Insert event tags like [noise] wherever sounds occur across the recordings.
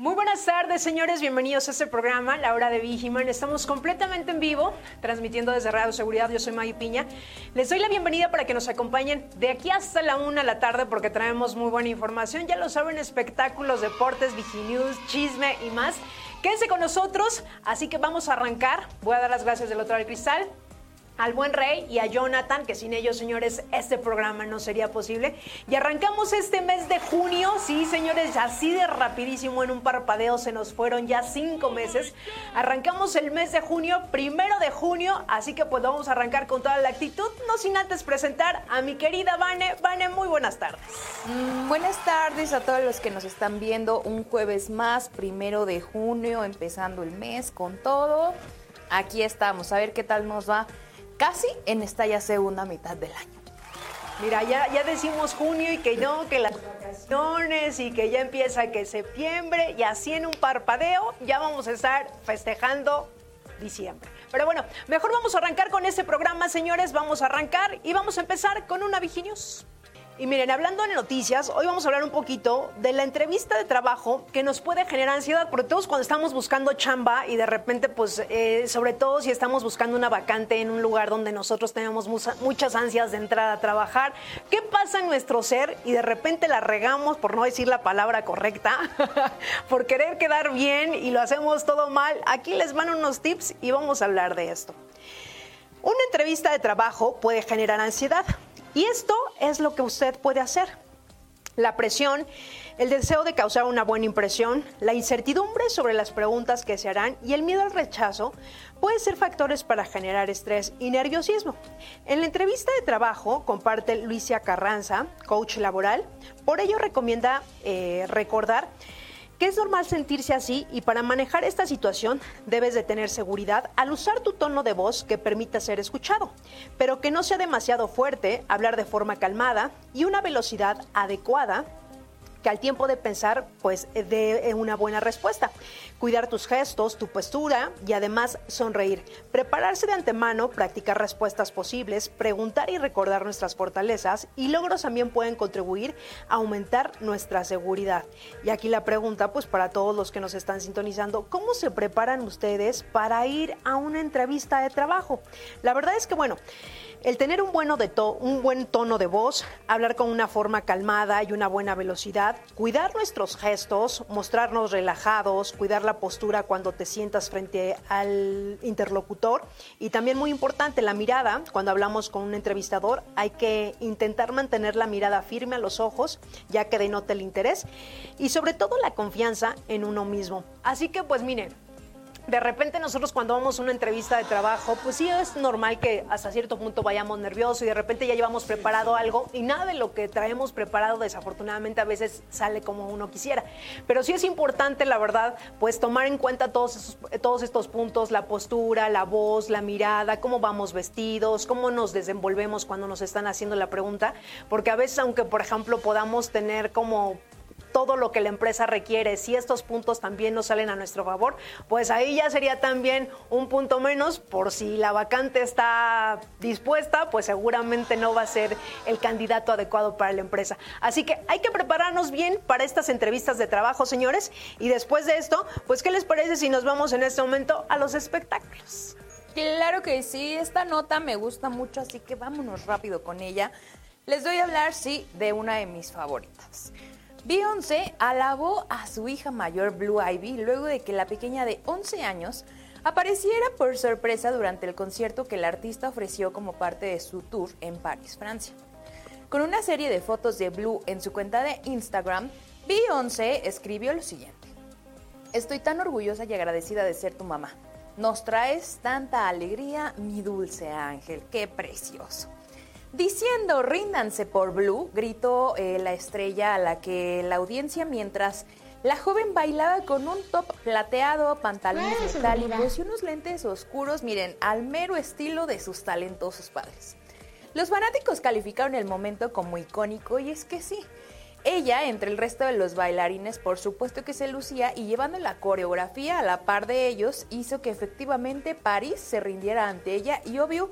Muy buenas tardes, señores. Bienvenidos a este programa, La Hora de Vigiman. Estamos completamente en vivo, transmitiendo desde Radio Seguridad. Yo soy May Piña. Les doy la bienvenida para que nos acompañen de aquí hasta la una de la tarde porque traemos muy buena información. Ya lo saben, espectáculos, deportes, Viginews, chisme y más. Quédense con nosotros, así que vamos a arrancar. Voy a dar las gracias del otro lado del cristal al buen rey y a Jonathan, que sin ellos, señores, este programa no sería posible. Y arrancamos este mes de junio, sí, señores, así de rapidísimo, en un parpadeo se nos fueron ya cinco meses. Arrancamos el mes de junio, primero de junio, así que pues vamos a arrancar con toda la actitud, no sin antes presentar a mi querida Vane. Vane, muy buenas tardes. Mm, buenas tardes a todos los que nos están viendo un jueves más, primero de junio, empezando el mes con todo. Aquí estamos, a ver qué tal nos va casi en esta ya segunda mitad del año. Mira, ya, ya decimos junio y que no, que las vacaciones y que ya empieza que septiembre y así en un parpadeo ya vamos a estar festejando diciembre. Pero bueno, mejor vamos a arrancar con este programa, señores. Vamos a arrancar y vamos a empezar con una Viginius. Y miren, hablando de noticias, hoy vamos a hablar un poquito de la entrevista de trabajo que nos puede generar ansiedad, porque todos cuando estamos buscando chamba y de repente, pues, eh, sobre todo si estamos buscando una vacante en un lugar donde nosotros tenemos muchas ansias de entrar a trabajar, ¿qué pasa en nuestro ser? Y de repente la regamos, por no decir la palabra correcta, [laughs] por querer quedar bien y lo hacemos todo mal. Aquí les van unos tips y vamos a hablar de esto. Una entrevista de trabajo puede generar ansiedad. Y esto es lo que usted puede hacer. La presión, el deseo de causar una buena impresión, la incertidumbre sobre las preguntas que se harán y el miedo al rechazo pueden ser factores para generar estrés y nerviosismo. En la entrevista de trabajo comparte Luisa Carranza, coach laboral, por ello recomienda eh, recordar que es normal sentirse así y para manejar esta situación debes de tener seguridad al usar tu tono de voz que permita ser escuchado, pero que no sea demasiado fuerte, hablar de forma calmada y una velocidad adecuada que al tiempo de pensar, pues dé una buena respuesta. Cuidar tus gestos, tu postura y además sonreír. Prepararse de antemano, practicar respuestas posibles, preguntar y recordar nuestras fortalezas y logros también pueden contribuir a aumentar nuestra seguridad. Y aquí la pregunta, pues para todos los que nos están sintonizando, ¿cómo se preparan ustedes para ir a una entrevista de trabajo? La verdad es que, bueno, el tener un, buen tono de voz, hablar con una forma calmada y una buena velocidad, cuidar nuestros gestos, mostrarnos relajados, cuidar la postura cuando te sientas frente al interlocutor. Y también muy importante la mirada, cuando hablamos con un entrevistador hay que intentar mantener la mirada firme a los ojos ya que denote el interés. Y sobre todo la confianza en uno mismo. Así que pues miren, de repente nosotros cuando vamos a una entrevista de trabajo, pues sí es normal que hasta cierto punto vayamos nerviosos y de repente ya llevamos preparado algo y nada de lo que traemos preparado desafortunadamente a veces sale como uno quisiera. Pero sí es importante, la verdad, pues tomar en cuenta todos, todos estos puntos, la postura, la voz, la mirada, cómo vamos vestidos, cómo nos desenvolvemos cuando nos están haciendo la pregunta, porque a veces aunque por ejemplo podamos tener como todo lo que la empresa requiere, si estos puntos también no salen a nuestro favor, pues ahí ya sería también un punto menos por si la vacante está dispuesta, pues seguramente no va a ser el candidato adecuado para la empresa. Así que hay que prepararnos bien para estas entrevistas de trabajo, señores, y después de esto, pues ¿qué les parece si nos vamos en este momento a los espectáculos? Claro que sí, esta nota me gusta mucho, así que vámonos rápido con ella. Les doy a hablar, sí, de una de mis favoritas. Beyoncé alabó a su hija mayor Blue Ivy luego de que la pequeña de 11 años apareciera por sorpresa durante el concierto que el artista ofreció como parte de su tour en París, Francia. Con una serie de fotos de Blue en su cuenta de Instagram, Beyoncé escribió lo siguiente. Estoy tan orgullosa y agradecida de ser tu mamá. Nos traes tanta alegría, mi dulce ángel. Qué precioso. Diciendo ríndanse por Blue, gritó eh, la estrella a la que la audiencia mientras La joven bailaba con un top plateado, pantalones metálicos y unos lentes oscuros, miren, al mero estilo de sus talentosos padres. Los fanáticos calificaron el momento como icónico y es que sí. Ella, entre el resto de los bailarines, por supuesto que se lucía y llevando la coreografía a la par de ellos, hizo que efectivamente París se rindiera ante ella y obvio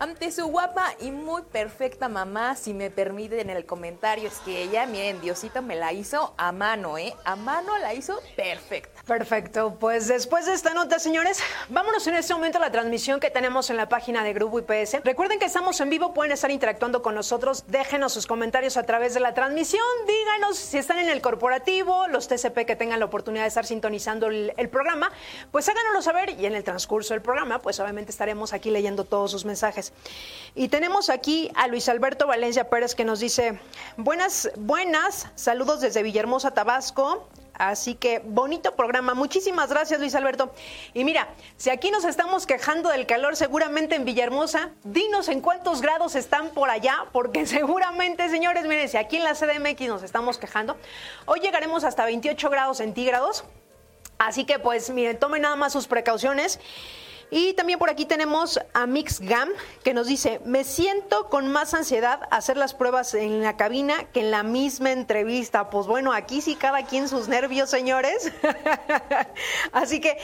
ante su guapa y muy perfecta mamá, si me permiten el comentario, es que ella, miren, Diosito me la hizo a mano, ¿eh? A mano la hizo perfecta. Perfecto, pues después de esta nota, señores, vámonos en este momento a la transmisión que tenemos en la página de Grupo IPS. Recuerden que estamos en vivo, pueden estar interactuando con nosotros, déjenos sus comentarios a través de la transmisión, díganos si están en el corporativo, los TCP que tengan la oportunidad de estar sintonizando el, programa, pues háganoslo saber y en el transcurso del programa, pues obviamente estaremos aquí leyendo todos sus mensajes. Y tenemos aquí a Luis Alberto Valencia Pérez que nos dice, buenas, buenas, saludos desde Villahermosa, Tabasco. Así que bonito programa. Muchísimas gracias, Luis Alberto. Y mira, si aquí nos estamos quejando del calor, seguramente en Villahermosa, dinos en cuántos grados están por allá, porque [laughs] seguramente, señores, miren, si aquí en la CDMX nos estamos quejando, hoy llegaremos hasta 28 grados centígrados. Así que, pues, miren, tomen nada más sus precauciones. Y también por aquí tenemos a Mix Gam que nos dice, me siento con más ansiedad hacer las pruebas en la cabina que en la misma entrevista. Pues bueno, aquí sí cada quien sus nervios, señores. [laughs] Así que,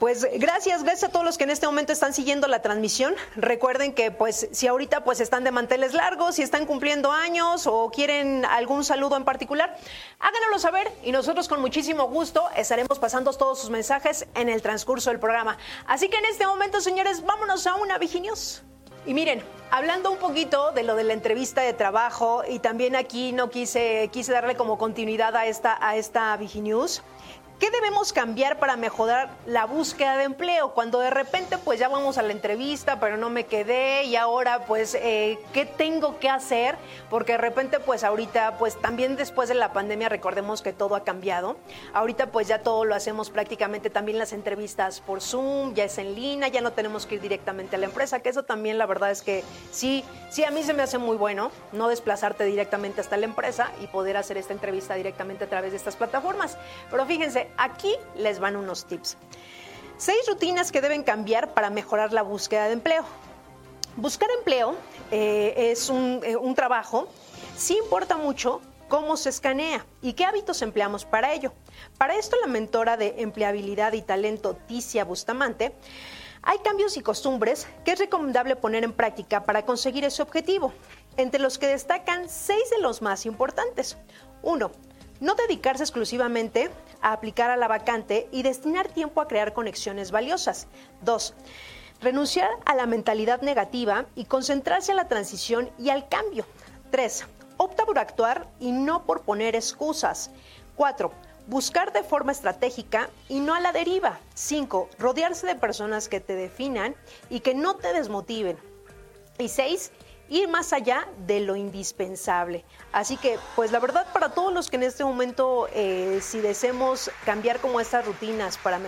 pues gracias, gracias a todos los que en este momento están siguiendo la transmisión. Recuerden que pues si ahorita pues están de manteles largos, si están cumpliendo años o quieren algún saludo en particular, háganoslo saber y nosotros con muchísimo gusto estaremos pasando todos sus mensajes en el transcurso del programa. Así que en este momento, señores, vámonos a una Viginews. Y miren, hablando un poquito de lo de la entrevista de trabajo y también aquí no quise, quise darle como continuidad a esta, a esta Viginews. ¿Qué debemos cambiar para mejorar la búsqueda de empleo? Cuando de repente pues ya vamos a la entrevista, pero no me quedé y ahora pues eh, ¿qué tengo que hacer? Porque de repente pues ahorita pues también después de la pandemia recordemos que todo ha cambiado. Ahorita pues ya todo lo hacemos prácticamente también las entrevistas por Zoom, ya es en línea, ya no tenemos que ir directamente a la empresa, que eso también la verdad es que sí, sí a mí se me hace muy bueno no desplazarte directamente hasta la empresa y poder hacer esta entrevista directamente a través de estas plataformas. Pero fíjense, aquí les van unos tips. Seis rutinas que deben cambiar para mejorar la búsqueda de empleo. Buscar empleo eh, es un, eh, un trabajo, sí importa mucho cómo se escanea y qué hábitos empleamos para ello. Para esto, la mentora de empleabilidad y talento, Ticia Bustamante, hay cambios y costumbres que es recomendable poner en práctica para conseguir ese objetivo, entre los que destacan seis de los más importantes. Uno, no dedicarse exclusivamente a aplicar a la vacante y destinar tiempo a crear conexiones valiosas. Dos, renunciar a la mentalidad negativa y concentrarse en la transición y al cambio. Tres, opta por actuar y no por poner excusas. Cuatro, buscar de forma estratégica y no a la deriva. Cinco, rodearse de personas que te definan y que no te desmotiven. Y seis, ir más allá de lo indispensable. Así que, pues la verdad, para todos los que en este momento, eh, si deseamos cambiar como estas rutinas para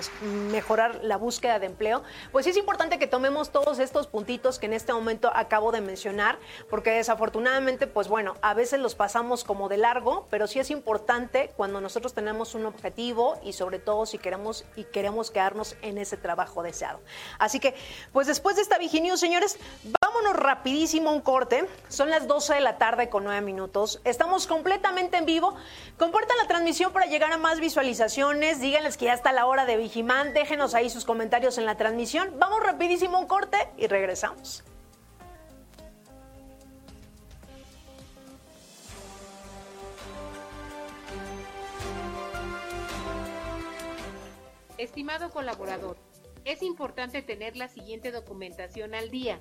mejorar la búsqueda de empleo, pues es importante que tomemos todos estos puntitos que en este momento acabo de mencionar, porque desafortunadamente, pues bueno, a veces los pasamos como de largo, pero sí es importante cuando nosotros tenemos un objetivo y sobre todo si queremos y queremos quedarnos en ese trabajo deseado. Así que, pues después de esta Viginews, señores, vámonos rapidísimo un corte. Son las 12 de la tarde con 9 minutos. Estamos completamente en vivo. Compartan la transmisión para llegar a más visualizaciones. Díganles que ya está la hora de Vigimán. Déjenos ahí sus comentarios en la transmisión. Vamos rapidísimo un corte y regresamos. Estimado colaborador, es importante tener la siguiente documentación al día.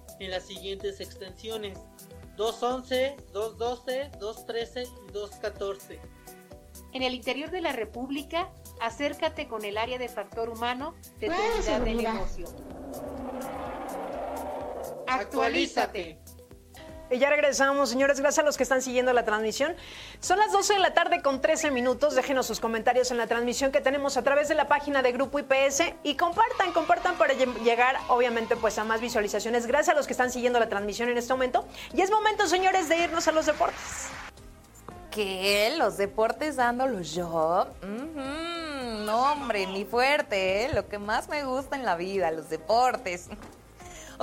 en las siguientes extensiones 211, 212, 213 y 214. En el interior de la República acércate con el área de factor humano de tu unidad de negocio. Actualízate. Y ya regresamos, señores. Gracias a los que están siguiendo la transmisión. Son las 12 de la tarde con 13 minutos. Déjenos sus comentarios en la transmisión que tenemos a través de la página de Grupo IPS y compartan, compartan para lle- llegar, obviamente, pues a más visualizaciones. Gracias a los que están siguiendo la transmisión en este momento. Y es momento, señores, de irnos a los deportes. ¿Qué? ¿Los deportes dándolos yo? No, hombre, ni fuerte, ¿eh? Lo que más me gusta en la vida, los deportes.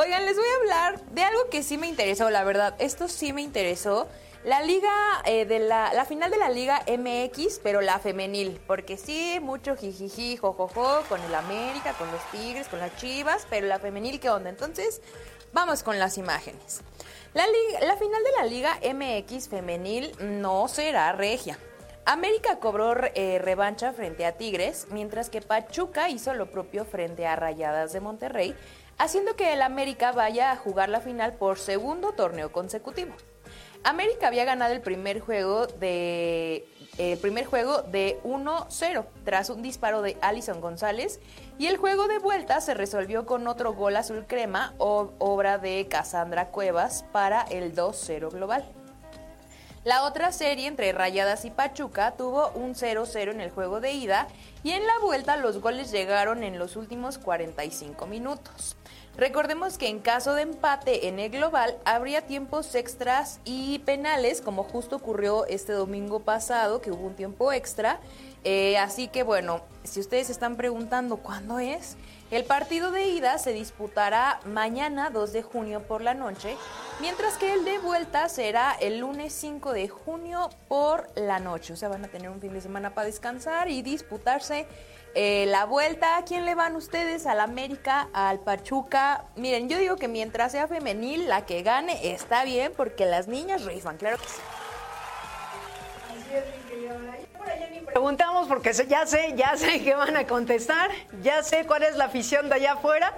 Oigan, les voy a hablar de algo que sí me interesó, la verdad. Esto sí me interesó. La liga eh, de la, la final de la liga MX, pero la femenil. Porque sí, mucho jijiji, jojojo, con el América, con los Tigres, con las Chivas, pero la femenil, ¿qué onda? Entonces, vamos con las imágenes. La, liga- la final de la Liga MX femenil no será regia. América cobró eh, revancha frente a Tigres, mientras que Pachuca hizo lo propio frente a Rayadas de Monterrey, haciendo que el América vaya a jugar la final por segundo torneo consecutivo. América había ganado el primer juego de el primer juego de 1-0 tras un disparo de Alison González y el juego de vuelta se resolvió con otro gol azul crema obra de Cassandra Cuevas para el 2-0 global. La otra serie entre Rayadas y Pachuca tuvo un 0-0 en el juego de ida y en la vuelta los goles llegaron en los últimos 45 minutos. Recordemos que en caso de empate en el global habría tiempos extras y penales, como justo ocurrió este domingo pasado, que hubo un tiempo extra. Eh, así que bueno, si ustedes están preguntando cuándo es, el partido de ida se disputará mañana 2 de junio por la noche, mientras que el de vuelta será el lunes 5 de junio por la noche. O sea, van a tener un fin de semana para descansar y disputarse eh, la vuelta. ¿A quién le van ustedes? ¿Al América? ¿Al Pachuca? Miren, yo digo que mientras sea femenil, la que gane está bien porque las niñas rifan, claro que sí. Preguntamos porque ya sé, ya sé que van a contestar, ya sé cuál es la afición de allá afuera.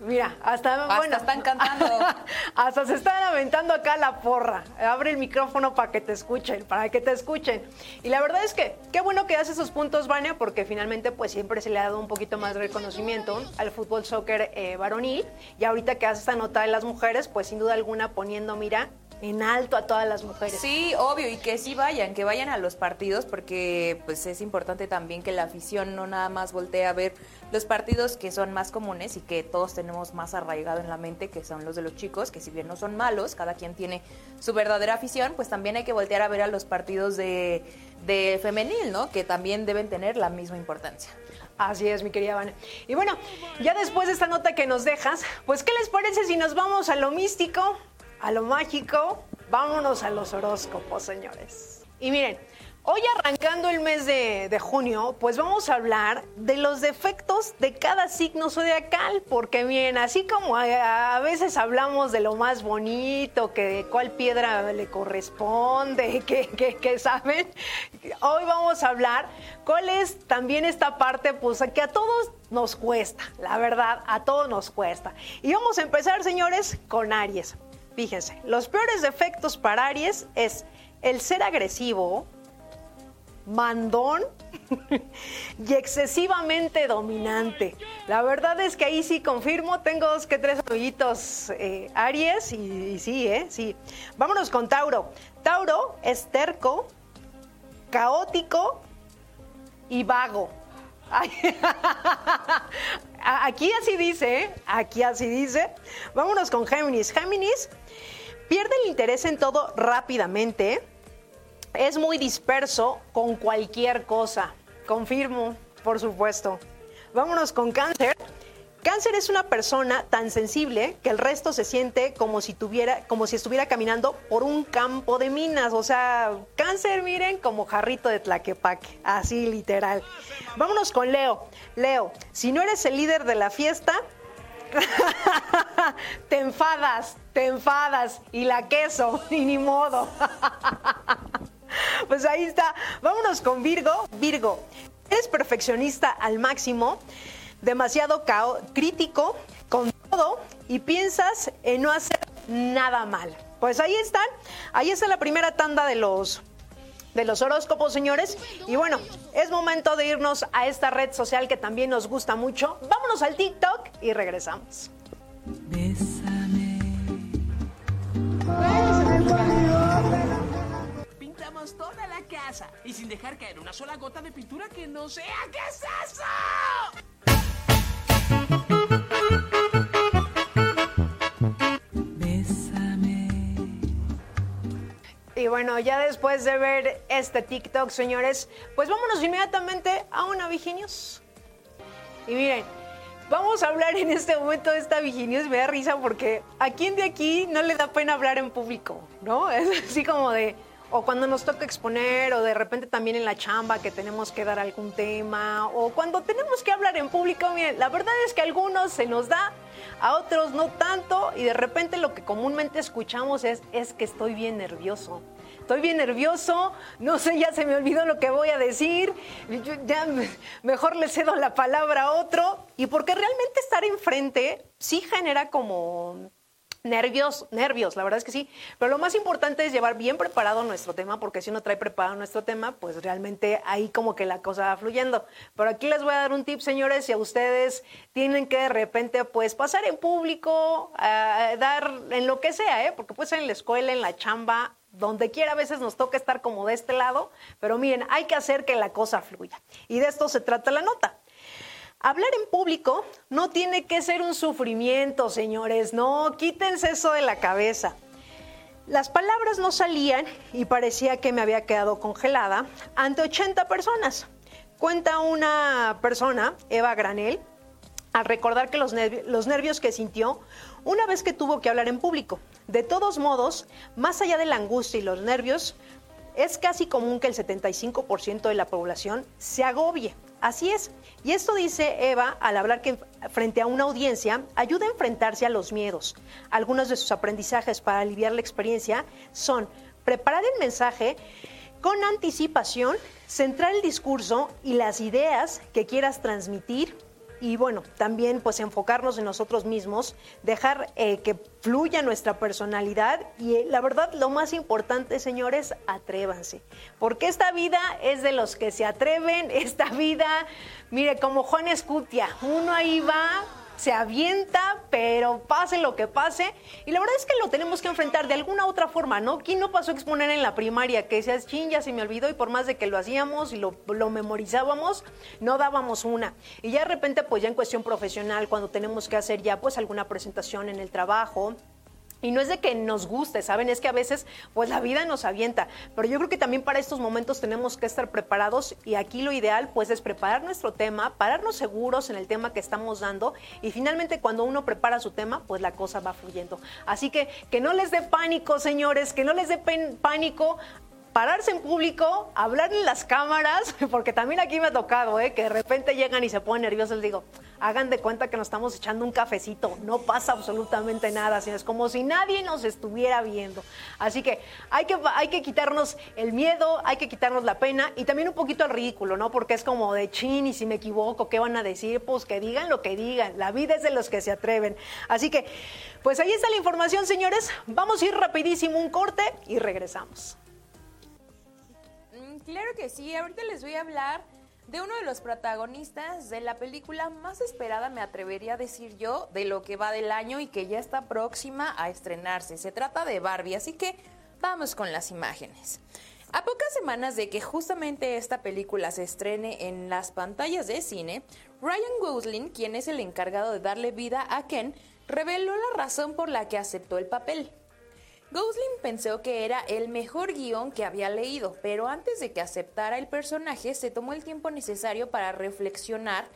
Mira, hasta, Hasta bueno, están cantando. [laughs] hasta se están aventando acá la porra. Abre el micrófono para que te escuchen, para que te escuchen. Y la verdad es que qué bueno que hace esos puntos, Vania, porque finalmente pues siempre se le ha dado un poquito más de reconocimiento al fútbol soccer eh, varonil. Y ahorita que hace esta nota de las mujeres, pues sin duda alguna poniendo, mira, en alto a todas las mujeres. Sí, obvio, y que sí vayan, que vayan a los partidos, porque pues es importante también que la afición no nada más voltee a ver los partidos que son más comunes y que todos tenemos más arraigado en la mente, que son los de los chicos, que si bien no son malos, cada quien tiene su verdadera afición, pues también hay que voltear a ver a los partidos de, de femenil, ¿no? Que también deben tener la misma importancia. Así es, mi querida Vane. Y bueno, ya después de esta nota que nos dejas, pues ¿qué les parece si nos vamos a lo místico, a lo mágico? Vámonos a los horóscopos, señores. Y miren, hoy arrancando el mes de, junio, pues vamos a hablar de los defectos de cada signo zodiacal, porque miren, así como a, a veces hablamos de lo más bonito, que de cuál piedra le corresponde, [laughs] que, que, que saben, hoy vamos a hablar cuál es también esta parte, pues que a todos nos cuesta, la verdad, a todos nos cuesta. Y vamos a empezar, señores, con Aries. Fíjense, los peores defectos para Aries es el ser agresivo, mandón [laughs] y excesivamente dominante. La verdad es que ahí sí confirmo, tengo dos que tres amiguitos eh, Aries y, y sí, ¿eh? Sí. Vámonos con Tauro. Tauro es terco, caótico y vago. [laughs] Aquí así dice. Aquí así dice. Vámonos con Géminis. Géminis pierde el interés en todo rápidamente. Es muy disperso con cualquier cosa. Confirmo, por supuesto. Vámonos con cáncer. Cáncer es una persona tan sensible que el resto se siente como si tuviera, como si estuviera caminando por un campo de minas. O sea, cáncer, miren, como jarrito de tlaquepaque, así literal. Vámonos con Leo. Leo, si no eres el líder de la fiesta, [laughs] te enfadas, te enfadas. Y la queso, [laughs] y ni modo. [laughs] Pues ahí está. Vámonos con Virgo. Virgo, eres perfeccionista al máximo, demasiado cao- crítico con todo y piensas en no hacer nada mal. Pues ahí están. Ahí está la primera tanda de los de los horóscopos, señores. Y bueno, es momento de irnos a esta red social que también nos gusta mucho. Vámonos al TikTok y regresamos. Pintamos toda la casa y sin dejar caer una sola gota de pintura que no sea. ¿Qué es eso? Y bueno, ya después de ver este TikTok, señores, pues vámonos inmediatamente a una Viginius. Y miren, vamos a hablar en este momento de esta Viginius. Me da risa porque a quién de aquí no le da pena hablar en público, ¿no? [laughs] Es así como de, o cuando nos toca exponer, o de repente también en la chamba que tenemos que dar algún tema, o cuando tenemos que hablar en público, miren, la verdad es que a algunos se nos da, a otros no tanto, y de repente lo que comúnmente escuchamos es, es que estoy bien nervioso. Estoy bien nervioso, no sé, ya se me olvidó lo que voy a decir, ya me- mejor le cedo la palabra a otro, y porque realmente estar enfrente sí genera como Nervios, nervios, la verdad es que sí. Pero lo más importante es llevar bien preparado nuestro tema, porque si uno trae preparado nuestro tema, pues realmente ahí como que la cosa va fluyendo. Pero aquí les voy a dar un tip, señores, si a ustedes tienen que de repente pues pasar en público, a dar en lo que sea, ¿eh? porque pues en la escuela, en la chamba, donde quiera a veces nos toca estar como de este lado, pero miren, hay que hacer que la cosa fluya. Y de esto se trata la nota. Hablar en público no tiene que ser un sufrimiento, señores. No, quítense eso de la cabeza. Las palabras no salían y parecía que me había quedado congelada ante 80 personas. Cuenta una persona, Eva Granel, al recordar que los, los nervios que sintió una vez que tuvo que hablar en público. De todos modos, más allá de la angustia y los nervios, es casi común que el 75% de la población se agobie. Así es. Y esto dice Eva al hablar que frente a una audiencia ayuda a enfrentarse a los miedos. Algunos de sus aprendizajes para aliviar la experiencia son preparar el mensaje con anticipación, centrar el discurso y las ideas que quieras transmitir y bueno, también pues enfocarnos en nosotros mismos, dejar eh, que fluya nuestra personalidad y eh, la verdad lo más importante, señores, atrévanse, porque esta vida es de los que se atreven, [laughs] esta vida, mire, como Juan Escutia, uno ahí va, se avienta, pero pase lo que pase. Y la verdad es que lo tenemos que enfrentar de alguna otra forma, ¿no? ¿Quién no pasó a exponer en la primaria? Que decías, chin, ya se me olvidó y por más de que lo hacíamos y lo, lo memorizábamos, no dábamos una. Y ya de repente, pues ya en cuestión profesional, cuando tenemos que hacer ya pues alguna presentación en el trabajo, y no es de que nos guste, ¿saben? Es que a veces, pues la vida nos avienta. Pero yo creo que también para estos momentos tenemos que estar preparados y aquí lo ideal, pues, es preparar nuestro tema, pararnos seguros en el tema que estamos dando y finalmente cuando uno prepara su tema, pues la cosa va fluyendo. Así que que no les dé pánico, señores, que no les dé pánico pararse en público, hablar en las cámaras, [laughs] porque también aquí me ha tocado, ¿eh? que de repente llegan y se ponen nerviosos, les digo, hagan de cuenta que nos estamos echando un cafecito, no pasa absolutamente nada, sino es como si nadie nos estuviera viendo. Así que hay que, hay que quitarnos el miedo, hay que quitarnos la pena y también un poquito el ridículo, ¿no? Porque es como de chin y si me equivoco, ¿qué van a decir? Pues que digan lo que digan, la vida es de los que se atreven. Así que, pues ahí está la información, señores, vamos a ir rapidísimo un corte y regresamos. Mm, Claro que sí, ahorita les voy a hablar de uno de los protagonistas de la película más esperada, me atrevería a decir yo, de lo que va del año y que ya está próxima a estrenarse. Se trata de Barbie, así que vamos con las imágenes. A pocas semanas de que justamente esta película se estrene en las pantallas de cine, Ryan Gosling, quien es el encargado de darle vida a Ken, reveló la razón por la que aceptó el papel. Gosling pensó que era el mejor guion que había leído, pero antes de que aceptara el personaje se tomó el tiempo necesario para reflexionar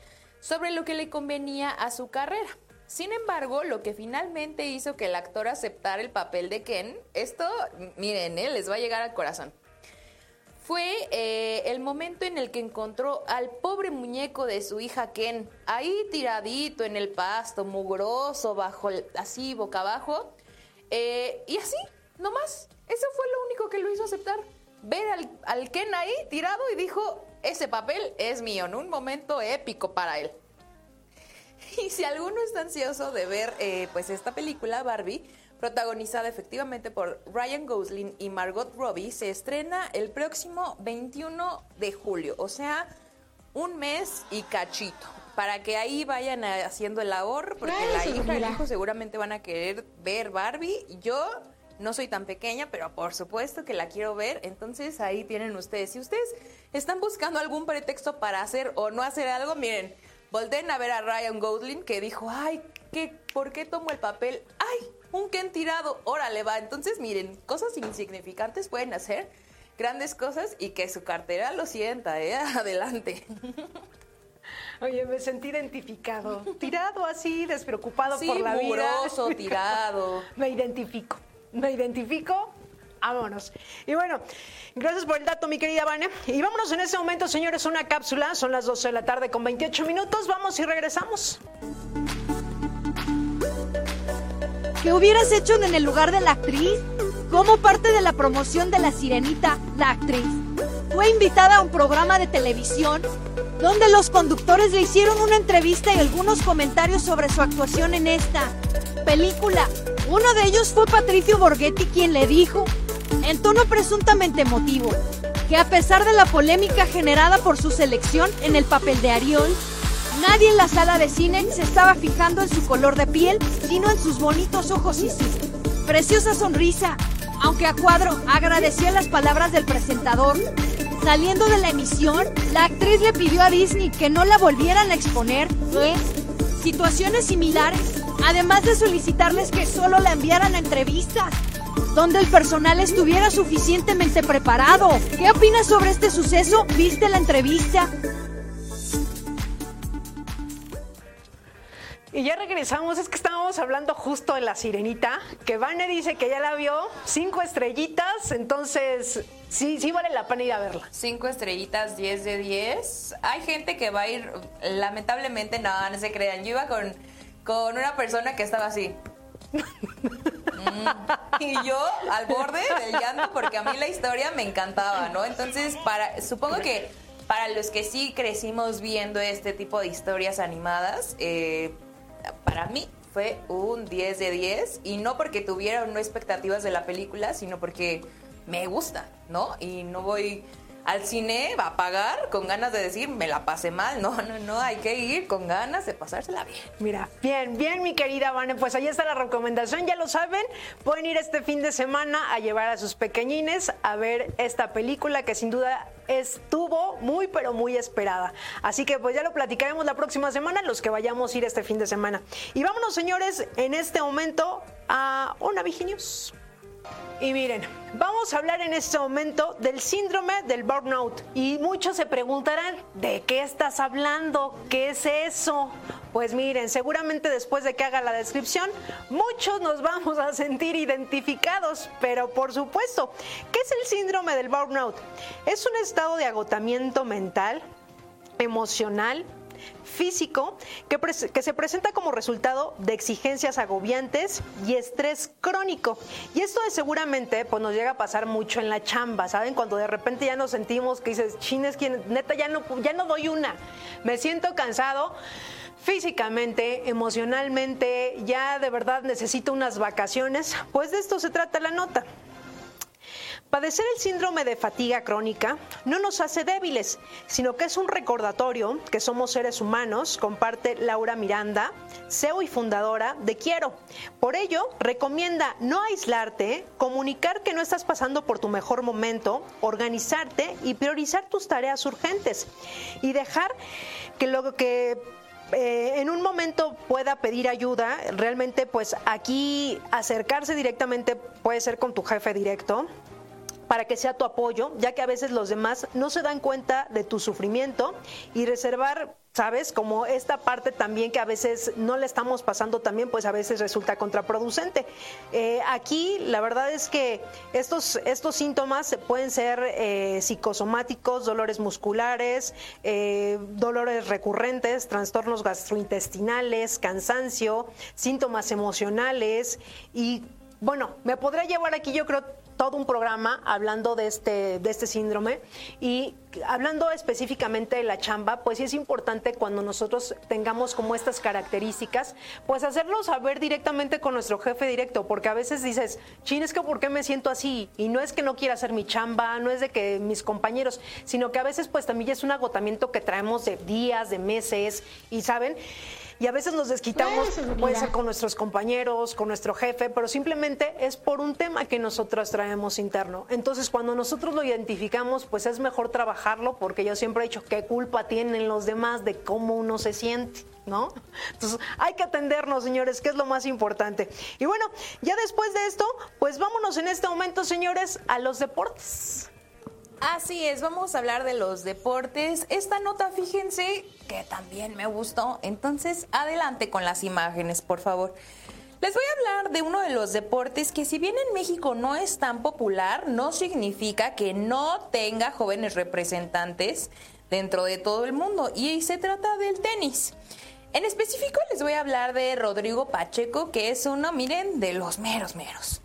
sobre lo que le convenía a su carrera. Sin embargo, lo que finalmente hizo que el actor aceptara el papel de Ken, esto, miren, eh, les va a llegar al corazón, fue eh, el momento en el que encontró al pobre muñeco de su hija Ken, ahí tiradito en el pasto, mugroso, bajo, así boca abajo, eh, y así, nomás. Eso fue lo único que lo hizo aceptar. Ver al, Ken ahí tirado y dijo, ese papel es mío, en un momento épico para él. [laughs] Y si alguno está ansioso de ver eh, pues esta película, Barbie, protagonizada efectivamente por Ryan Gosling y Margot Robbie, se estrena el próximo 21 de julio, o sea, un mes y cachito. Para que ahí vayan haciendo el ahorro, porque la hija y el hijo seguramente van a querer ver Barbie. Yo no soy tan pequeña, pero por supuesto que la quiero ver. Entonces ahí tienen ustedes. Si ustedes están buscando algún pretexto para hacer o no hacer algo, miren, volteen a ver a Ryan Gosling que dijo, ay, ¿qué, ¿por qué tomo el papel? Ay, un Ken tirado, órale va. Entonces miren, cosas insignificantes pueden hacer grandes cosas y que su cartera lo sienta, ¿eh? [laughs] Adelante. [laughs] Oye, me sentí identificado. [laughs] Tirado así, despreocupado por la vida. muroso, [laughs] tirado. me identifico. Me identifico. Vámonos. Y bueno, gracias por el dato, mi querida Vane. Y vámonos en este momento, señores, una cápsula. Son las 12 de la tarde con 28 minutos. Vamos y regresamos. ¿Qué hubieras hecho en el lugar de la actriz? Como parte de la promoción de La Sirenita, la actriz fue invitada a un programa de televisión donde los conductores le hicieron una entrevista y algunos comentarios sobre su actuación en esta película. Uno de ellos fue Patricio Borghetti quien le dijo, en tono presuntamente emotivo, que a pesar de la polémica generada por su selección en el papel de Ariol, nadie en la sala de cine se estaba fijando en su color de piel, sino en sus bonitos ojos y su preciosa sonrisa. Aunque a cuadro agradeció las palabras del presentador, Saliendo de la emisión, la actriz le pidió a Disney que no la volvieran a exponer en situaciones similares, además de solicitarles que solo la enviaran a entrevistas donde el personal estuviera suficientemente preparado. ¿Qué opinas sobre este suceso? ¿Viste la entrevista? Y ya regresamos, es que estábamos hablando justo de la sirenita, que Vane dice que ya la vio, cinco estrellitas, entonces sí, sí vale la pena ir a verla. Cinco estrellitas, diez de diez. Hay gente que va a ir, lamentablemente, no, no se crean. Yo iba con, con una persona que estaba así. Mm. Y yo al borde del llanto porque a mí la historia me encantaba, ¿no? Entonces, para, supongo que para los que sí crecimos viendo este tipo de historias animadas, eh, para mí fue un 10 de 10 y no porque tuviera no expectativas de la película, sino porque me gusta, ¿no? Y no voy al cine va a pagar con ganas de decir me la pasé mal. No, no, no, hay que ir con ganas de pasársela bien. Mira, bien, bien, mi querida Vane, pues ahí está la recomendación, ya lo saben. Pueden ir este fin de semana a llevar a sus pequeñines a ver esta película que sin duda estuvo muy, pero muy esperada. Así que pues ya lo platicaremos la próxima semana, los que vayamos a ir este fin de semana. Y vámonos, señores, en este momento a una Viginius. Y miren, vamos a hablar en este momento del síndrome del burnout. Y muchos se preguntarán, ¿de qué estás hablando? ¿Qué es eso? Pues miren, seguramente después de que haga la descripción, muchos nos vamos a sentir identificados. Pero por supuesto, ¿qué es el síndrome del burnout? Es un estado de agotamiento mental, emocional, físico que, se presenta como resultado de exigencias agobiantes y estrés crónico. Y esto es seguramente pues, nos llega a pasar mucho en la chamba, ¿saben? Cuando de repente ya nos sentimos que dices, chines, quien, neta, ya no, ya no doy una, me siento cansado físicamente, emocionalmente, ya de verdad necesito unas vacaciones, pues de esto se trata la nota. Padecer el síndrome de fatiga crónica no nos hace débiles, sino que es un recordatorio que somos seres humanos, comparte Laura Miranda, CEO y fundadora de Quiero. Por ello, recomienda no aislarte, comunicar que no estás pasando por tu mejor momento, organizarte y priorizar tus tareas urgentes y dejar que lo que eh, en un momento pueda pedir ayuda, realmente pues aquí acercarse directamente puede ser con tu jefe directo, para que sea tu apoyo, ya que a veces los demás no se dan cuenta de tu sufrimiento y reservar ¿sabes? Como esta parte también que a veces no le estamos pasando también, pues a veces resulta contraproducente. Eh, aquí la verdad es que estos, estos síntomas pueden ser eh, psicosomáticos, dolores musculares, eh, dolores recurrentes, trastornos gastrointestinales, cansancio, síntomas emocionales y bueno, me podría llevar aquí yo creo todo un programa hablando de este, de este síndrome y hablando específicamente de la chamba, pues sí es importante cuando nosotros tengamos como estas características, pues hacerlo saber directamente con nuestro jefe directo, porque a veces dices, chin, es que ¿por qué me siento así? Y no es que no quiera hacer mi chamba, no es de que mis compañeros, sino que a veces pues también es un agotamiento que traemos de días, de meses, y saben, y a veces nos desquitamos, puede ser con nuestros compañeros, con nuestro jefe, pero simplemente es por un tema que nosotros traemos interno. Entonces, cuando nosotros lo identificamos, pues es mejor trabajarlo, porque yo siempre he dicho, ¿qué culpa tienen los demás de cómo uno se siente? ¿No? Entonces, hay que atendernos, señores, que es lo más importante. Y bueno, ya después de esto, pues vámonos en este momento, señores, a los deportes. Así es, vamos a hablar de los deportes. Esta nota, fíjense que también me gustó. Entonces, adelante con las imágenes, por favor. Les voy a hablar de uno de los deportes que si bien en México no es tan popular, no significa que no tenga jóvenes representantes dentro de todo el mundo. Y se trata del tenis. En específico les voy a hablar de Rodrigo Pacheco, que es uno, miren, de los meros meros.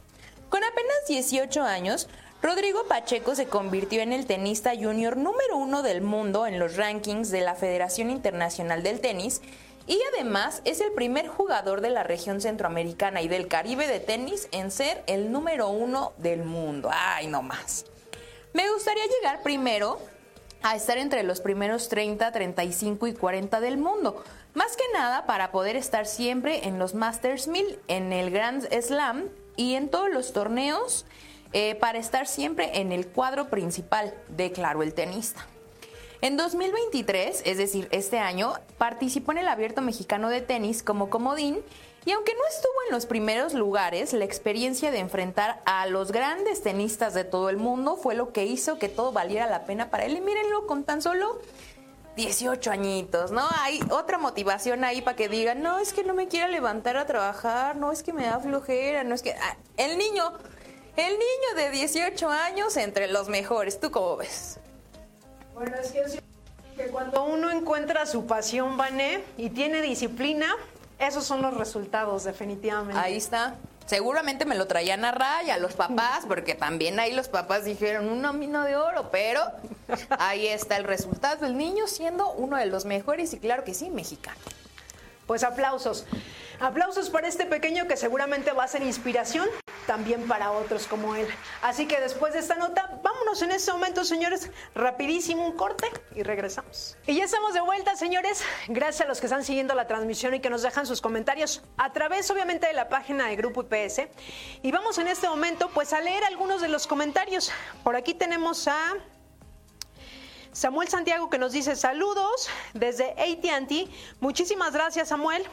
Con apenas 18 años, Rodrigo Pacheco se convirtió en el tenista junior número uno del mundo en los rankings de la Federación Internacional del Tenis y además es el primer jugador de la región centroamericana y del Caribe de tenis en ser el número uno del mundo. ¡Ay, no más! Me gustaría llegar primero a estar entre los primeros 30, 35 y 40 del mundo. Más que nada para poder estar siempre en los Masters 1000, en el Grand Slam y en todos los torneos eh, para estar siempre en el cuadro principal, declaró el tenista. En 2023, es decir, este año, participó en el Abierto Mexicano de Tenis como comodín y aunque no estuvo en los primeros lugares, la experiencia de enfrentar a los grandes tenistas de todo el mundo fue lo que hizo que todo valiera la pena para él. Y mírenlo con tan solo 18 añitos, ¿no? Hay otra motivación ahí para que digan, no, es que no me quiero levantar a trabajar, no, es que me da flojera, no es que... Ah, el niño el niño de 18 años entre los mejores. ¿Tú cómo ves? Bueno, es que, cuando uno encuentra su pasión, Vané, y tiene disciplina, esos son los resultados, definitivamente. Ahí está. Seguramente me lo traían a raya los papás, porque también ahí los papás dijeron una mina de oro, pero ahí está el resultado. El niño siendo uno de los mejores y claro que sí, mexicano. Pues aplausos. Aplausos para este pequeño que seguramente va a ser inspiración también para otros como él. Así que después de esta nota, vámonos en este momento, señores, rapidísimo un corte y regresamos. Y ya estamos de vuelta, señores. Gracias a los que están siguiendo la transmisión y que nos dejan sus comentarios a través, obviamente, de la página de Grupo IPS. Y vamos en este momento, pues, a leer algunos de los comentarios. Por aquí tenemos a Samuel Santiago que nos dice saludos desde ATT. Muchísimas gracias Samuel.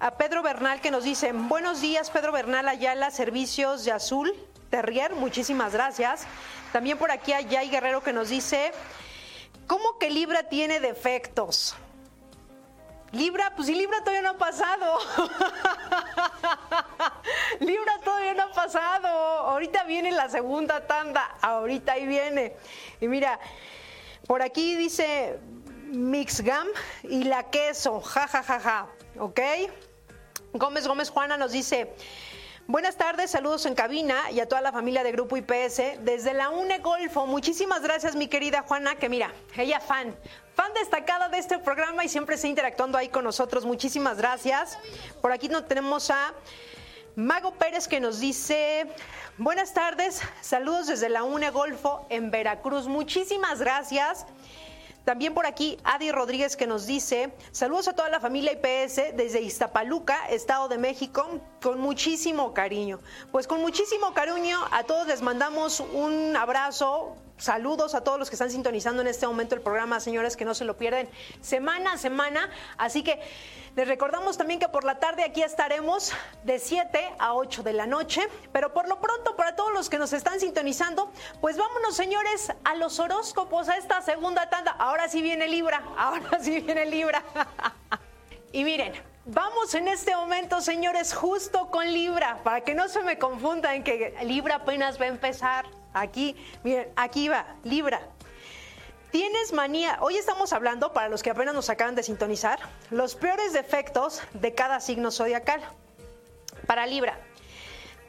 A Pedro Bernal que nos dice buenos días Pedro Bernal Ayala, Servicios de Azul, Terrier. Muchísimas gracias. También por aquí hay Jay Guerrero que nos dice, ¿cómo que Libra tiene defectos? Libra, pues si Libra todavía no ha pasado. [laughs] Libra todavía no ha pasado. Ahorita viene la segunda tanda. Ahorita ahí viene. Y mira, por aquí dice Mixgam y la queso, ja, ja, ja, ja, ¿ok? Gómez Gómez Juana nos dice, buenas tardes, saludos en cabina y a toda la familia de Grupo IPS desde la UNE Golfo. Muchísimas gracias, mi querida Juana, que mira, ella fan, fan destacada de este programa y siempre está interactuando ahí con nosotros. Muchísimas gracias. Por aquí nos tenemos a Mago Pérez que nos dice, buenas tardes, saludos desde la UNE Golfo en Veracruz. Muchísimas gracias. También por aquí Adi Rodríguez que nos dice, saludos a toda la familia IPS desde Iztapaluca, Estado de México, con muchísimo cariño. Pues con muchísimo cariño a todos les mandamos un abrazo, saludos a todos los que están sintonizando en este momento el programa, señores, que no se lo pierden semana a semana. Así que les recordamos también que por la tarde aquí estaremos de 7 a 8 de la noche. Pero por lo pronto, para todos los que nos están sintonizando, pues vámonos, señores, a los horóscopos, a esta segunda tanda. Ahora sí viene Libra, ahora sí viene Libra. [laughs] y miren, Vamos en este momento, señores, justo con Libra, para que no se me confundan que Libra apenas va a empezar. Aquí, miren, aquí va, Libra. Tienes manía. Hoy estamos hablando, para los que apenas nos acaban de sintonizar, los peores defectos de cada signo zodiacal. Para Libra,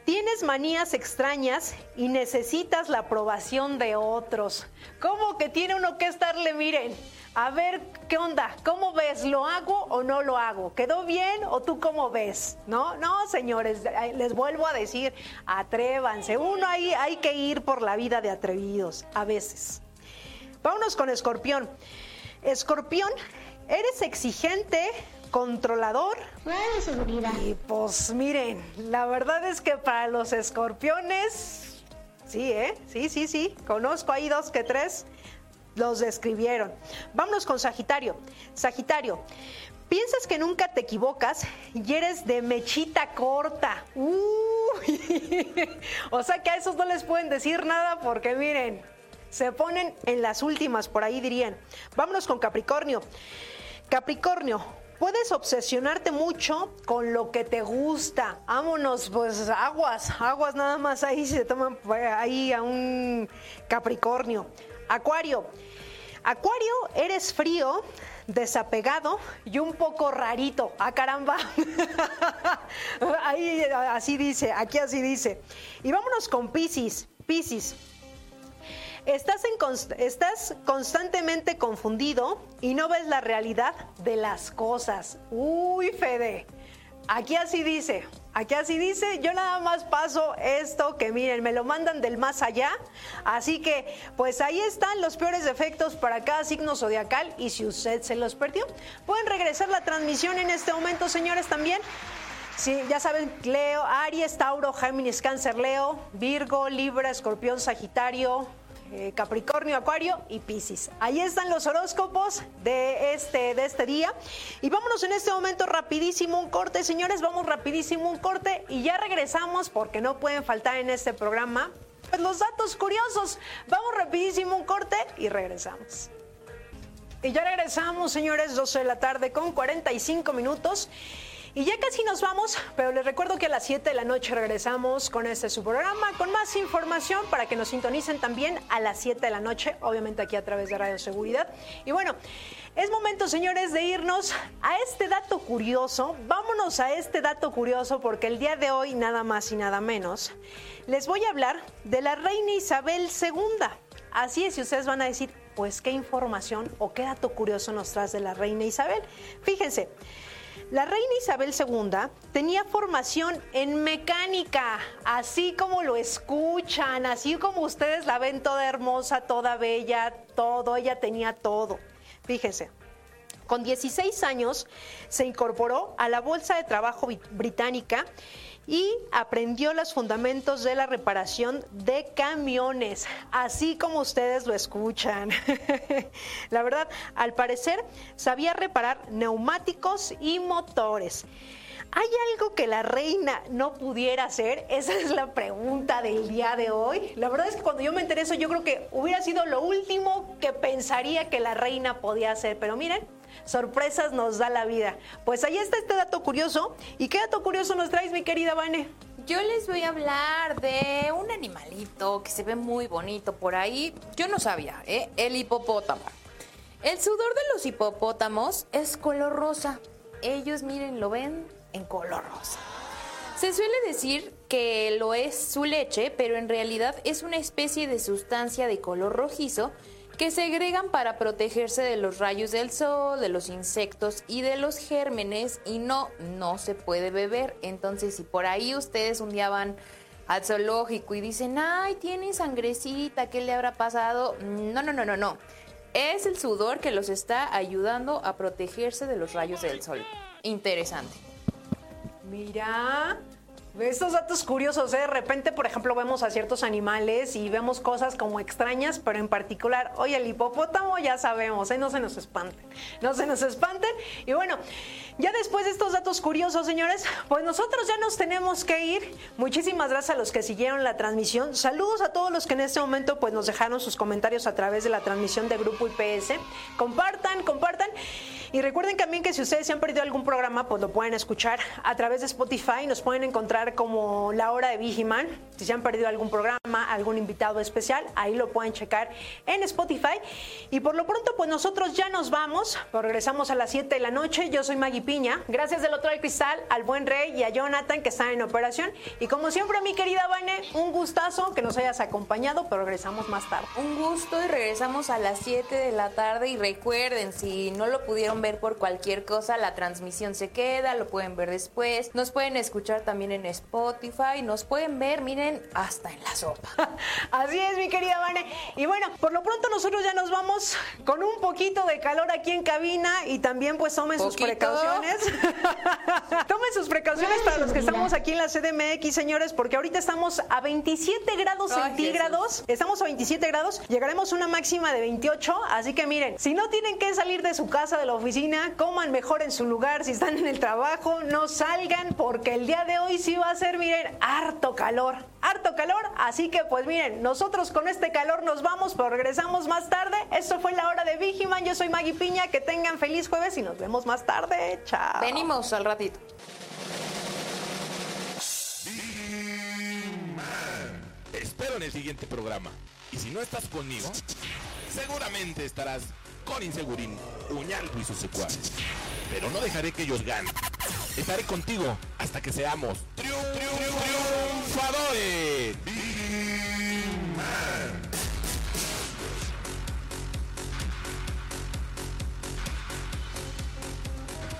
Tienes manías extrañas y necesitas la aprobación de otros. ¿Cómo que tiene uno que estarle, miren? A ver, ¿qué onda? ¿Cómo ves? ¿Lo hago o no lo hago? ¿Quedó bien o tú cómo ves? No, no, señores, les vuelvo a decir, atrévanse. Uno ahí hay que ir por la vida de atrevidos, a veces. Vámonos con Escorpión. Escorpión, eres exigente, controlador. Y pues miren, la verdad es que para los escorpiones, sí, ¿eh? Sí, sí, sí. Conozco ahí dos que tres los describieron. Vámonos con Sagitario. Sagitario, piensas que nunca te equivocas y eres de mechita corta. Uy. [laughs] o sea que a esos no les pueden decir nada porque miren, se ponen en las últimas, por ahí dirían. Vámonos con Capricornio. Capricornio, puedes obsesionarte mucho con lo que te gusta. Vámonos, pues aguas, aguas nada más ahí se toman pues, ahí a un Capricornio. Acuario. Acuario, eres frío, desapegado y un poco rarito. ¡Ah, caramba! [laughs] Ahí así dice, aquí así dice. Y vámonos con Piscis. Piscis. Estás, en estás constantemente confundido y no ves la realidad de las cosas. Uy, Fede. Aquí así dice, aquí así dice, yo nada más paso esto que miren, me lo mandan del más allá, así que pues ahí están los peores efectos para cada signo zodiacal y si usted se los perdió, pueden regresar la transmisión en este momento, señores, también. Sí, ya saben, Leo, Aries, Tauro, Géminis, Cáncer, Leo, Virgo, Libra, Escorpión, Sagitario, eh, Capricornio, Acuario y Piscis. Ahí están los horóscopos de este, de este día. Y vámonos en este momento rapidísimo un corte, señores, vamos rapidísimo un corte y ya regresamos porque no pueden faltar en este programa pues, los datos curiosos. Vamos rapidísimo un corte y regresamos. Y ya regresamos, señores, 12 de la tarde con 45 minutos. Y ya casi nos vamos, pero les recuerdo que a las 7 de la noche regresamos con este su programa, con más información para que nos sintonicen también a las 7 de la noche, obviamente aquí a través de Radio Seguridad. Y bueno, es momento, señores, de irnos a este dato curioso. Vámonos a este dato curioso porque el día de hoy, nada más y nada menos, les voy a hablar de la reina Isabel II. Así es, y ustedes van a decir, pues qué información o qué dato curioso nos trae de la reina Isabel. Fíjense. La reina Isabel II tenía formación en mecánica, así como lo escuchan, así como ustedes la ven toda hermosa, toda bella, todo, ella tenía todo. Fíjense, con 16 años se incorporó a la Bolsa de Trabajo Brit- Británica y aprendió los fundamentos de la reparación de camiones, así como ustedes lo escuchan. [laughs] la verdad, al parecer, sabía reparar neumáticos y motores. ¿Hay algo que la reina no pudiera hacer? [laughs] Esa es la pregunta del día de hoy. La verdad es que cuando yo me enteré eso, yo creo que hubiera sido lo último que pensaría que la reina podía hacer. Pero miren, sorpresas nos da la vida. Pues ahí está este dato curioso. ¿Y qué dato curioso nos traes, mi querida Vane? Yo les voy a hablar de un animalito que se ve muy bonito por ahí. Yo no sabía, ¿eh? El hipopótamo. El sudor de los hipopótamos es color rosa. Ellos, miren, lo ven en color rosa. Se suele decir que lo es su leche, pero en realidad es una especie de sustancia de color rojizo que segregan para protegerse de los rayos del sol, de los insectos y de los gérmenes y no, no se puede beber. Entonces, si por ahí ustedes un día van al zoológico y dicen, ay, tiene sangrecita, ¿qué le habrá pasado? No, no, no, no, no. Es el sudor que los está ayudando a protegerse de los rayos del sol. Interesante. Mira, estos datos curiosos, ¿eh? de repente, por ejemplo, vemos a ciertos animales y vemos cosas como extrañas, pero en particular, oye, el hipopótamo ya sabemos, ¿eh? no se nos espanten, no se nos espanten. Y bueno, ya después de estos datos curiosos, señores, pues nosotros ya nos tenemos que ir. Muchísimas gracias a los que siguieron la transmisión. Saludos a todos los que en este momento pues nos dejaron sus comentarios a través de la transmisión de Grupo IPS. Compartan, compartan. Y recuerden también que si ustedes se han perdido algún programa, pues lo pueden escuchar a través de Spotify. Nos pueden encontrar como La Hora de Vigiman. Si se han perdido algún programa, algún invitado especial, ahí lo pueden checar en Spotify. Y por lo pronto, pues nosotros ya nos vamos. Regresamos a las 7 de la noche. Yo soy Maggie Piña. Gracias del otro del cristal al buen Rey y a Jonathan que están en operación. Y como siempre, mi querida Vane, un gustazo que nos hayas acompañado, pero regresamos más tarde. Un gusto y regresamos a las 7 de la tarde y recuerden, si no lo pudieron ver por cualquier cosa, la transmisión se queda, lo pueden ver después, nos pueden escuchar también en Spotify, nos pueden ver, miren, hasta en la sopa. [laughs] Así es, mi querida Vane. Y bueno, por lo pronto nosotros ya nos vamos con un poquito de calor aquí en cabina y también pues tomen sus precauciones. [laughs] tomen sus precauciones para los que estamos aquí en la CDMX, señores, porque ahorita estamos a 27 grados Ay, centígrados. Estamos a 27 grados, llegaremos a una máxima de 28, así que miren, si no tienen que salir de su casa, de la oficina, coman mejor en su lugar, si están en el trabajo, no salgan porque el día de hoy sí va a ser, miren, harto calor, harto calor, así que pues miren, nosotros con este calor nos vamos, pero regresamos más tarde. Esto fue la hora de Vigiman, yo soy Maggie Piña, que tengan feliz jueves y nos vemos más tarde. Chao. Venimos al ratito. Espero en el siguiente programa. Y si no estás conmigo, seguramente estarás con Insegurín, Uñalco y sus secuaces. Pero no dejaré que ellos ganen. Estaré contigo hasta que seamos triunfadores.